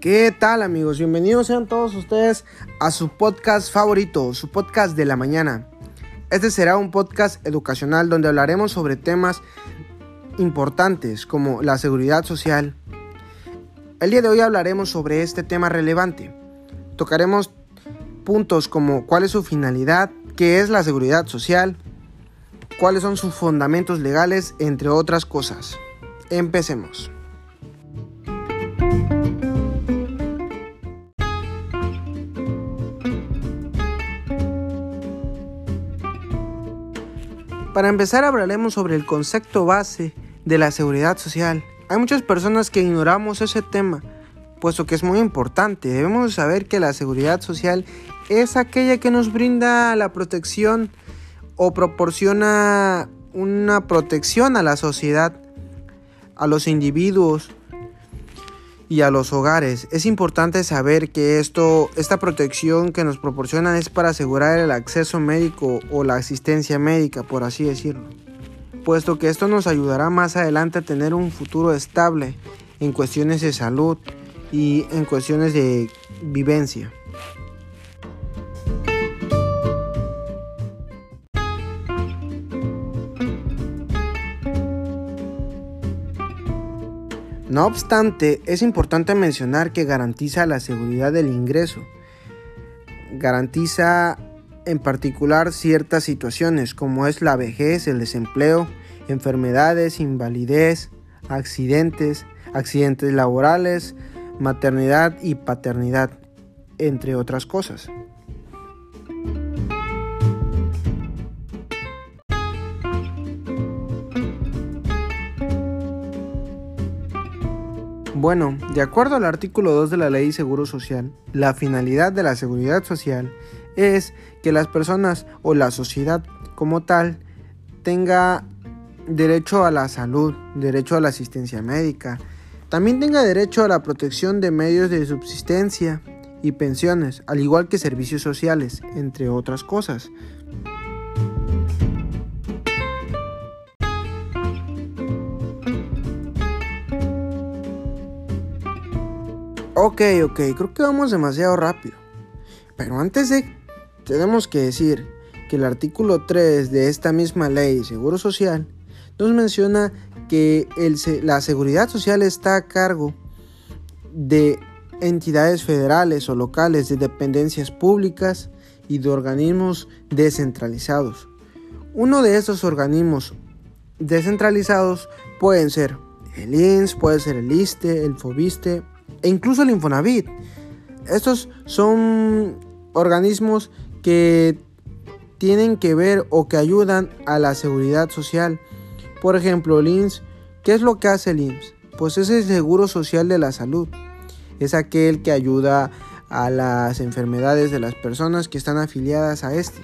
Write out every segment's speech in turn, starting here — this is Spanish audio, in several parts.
¿Qué tal amigos? Bienvenidos sean todos ustedes a su podcast favorito, su podcast de la mañana. Este será un podcast educacional donde hablaremos sobre temas importantes como la seguridad social. El día de hoy hablaremos sobre este tema relevante. Tocaremos puntos como cuál es su finalidad, qué es la seguridad social, cuáles son sus fundamentos legales, entre otras cosas. Empecemos. Para empezar hablaremos sobre el concepto base de la seguridad social. Hay muchas personas que ignoramos ese tema, puesto que es muy importante. Debemos saber que la seguridad social es aquella que nos brinda la protección o proporciona una protección a la sociedad, a los individuos, y a los hogares. Es importante saber que esto, esta protección que nos proporcionan es para asegurar el acceso médico o la asistencia médica, por así decirlo, puesto que esto nos ayudará más adelante a tener un futuro estable en cuestiones de salud y en cuestiones de vivencia. No obstante, es importante mencionar que garantiza la seguridad del ingreso. Garantiza en particular ciertas situaciones como es la vejez, el desempleo, enfermedades, invalidez, accidentes, accidentes laborales, maternidad y paternidad, entre otras cosas. Bueno, de acuerdo al artículo 2 de la Ley de Seguro Social, la finalidad de la seguridad social es que las personas o la sociedad como tal tenga derecho a la salud, derecho a la asistencia médica, también tenga derecho a la protección de medios de subsistencia y pensiones, al igual que servicios sociales, entre otras cosas. Ok, ok, creo que vamos demasiado rápido. Pero antes de, tenemos que decir que el artículo 3 de esta misma ley, Seguro Social, nos menciona que la seguridad social está a cargo de entidades federales o locales, de dependencias públicas y de organismos descentralizados. Uno de estos organismos descentralizados pueden ser el INS, puede ser el ISTE, el FOBISTE e incluso el Infonavit. Estos son organismos que tienen que ver o que ayudan a la seguridad social. Por ejemplo, el INS, ¿qué es lo que hace el INS? Pues es el seguro social de la salud. Es aquel que ayuda a las enfermedades de las personas que están afiliadas a este.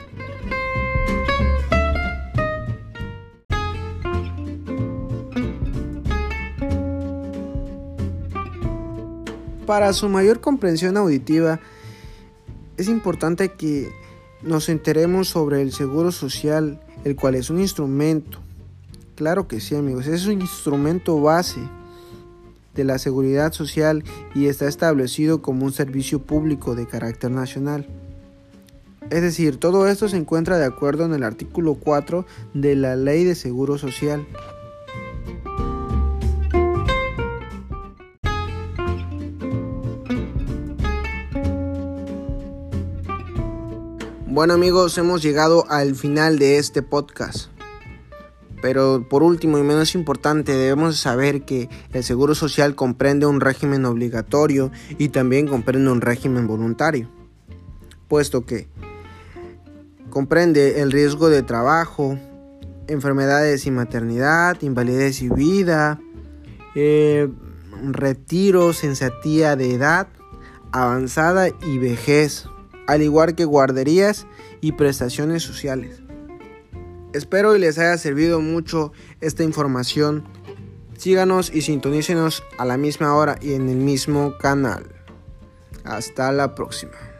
Para su mayor comprensión auditiva, es importante que nos enteremos sobre el seguro social, el cual es un instrumento. Claro que sí, amigos, es un instrumento base de la seguridad social y está establecido como un servicio público de carácter nacional. Es decir, todo esto se encuentra de acuerdo en el artículo 4 de la Ley de Seguro Social. Bueno amigos, hemos llegado al final de este podcast. Pero por último y menos importante, debemos saber que el Seguro Social comprende un régimen obligatorio y también comprende un régimen voluntario, puesto que comprende el riesgo de trabajo, enfermedades y maternidad, invalidez y vida, eh, retiro, sensatía de edad avanzada y vejez al igual que guarderías y prestaciones sociales. Espero y les haya servido mucho esta información. Síganos y sintonícenos a la misma hora y en el mismo canal. Hasta la próxima.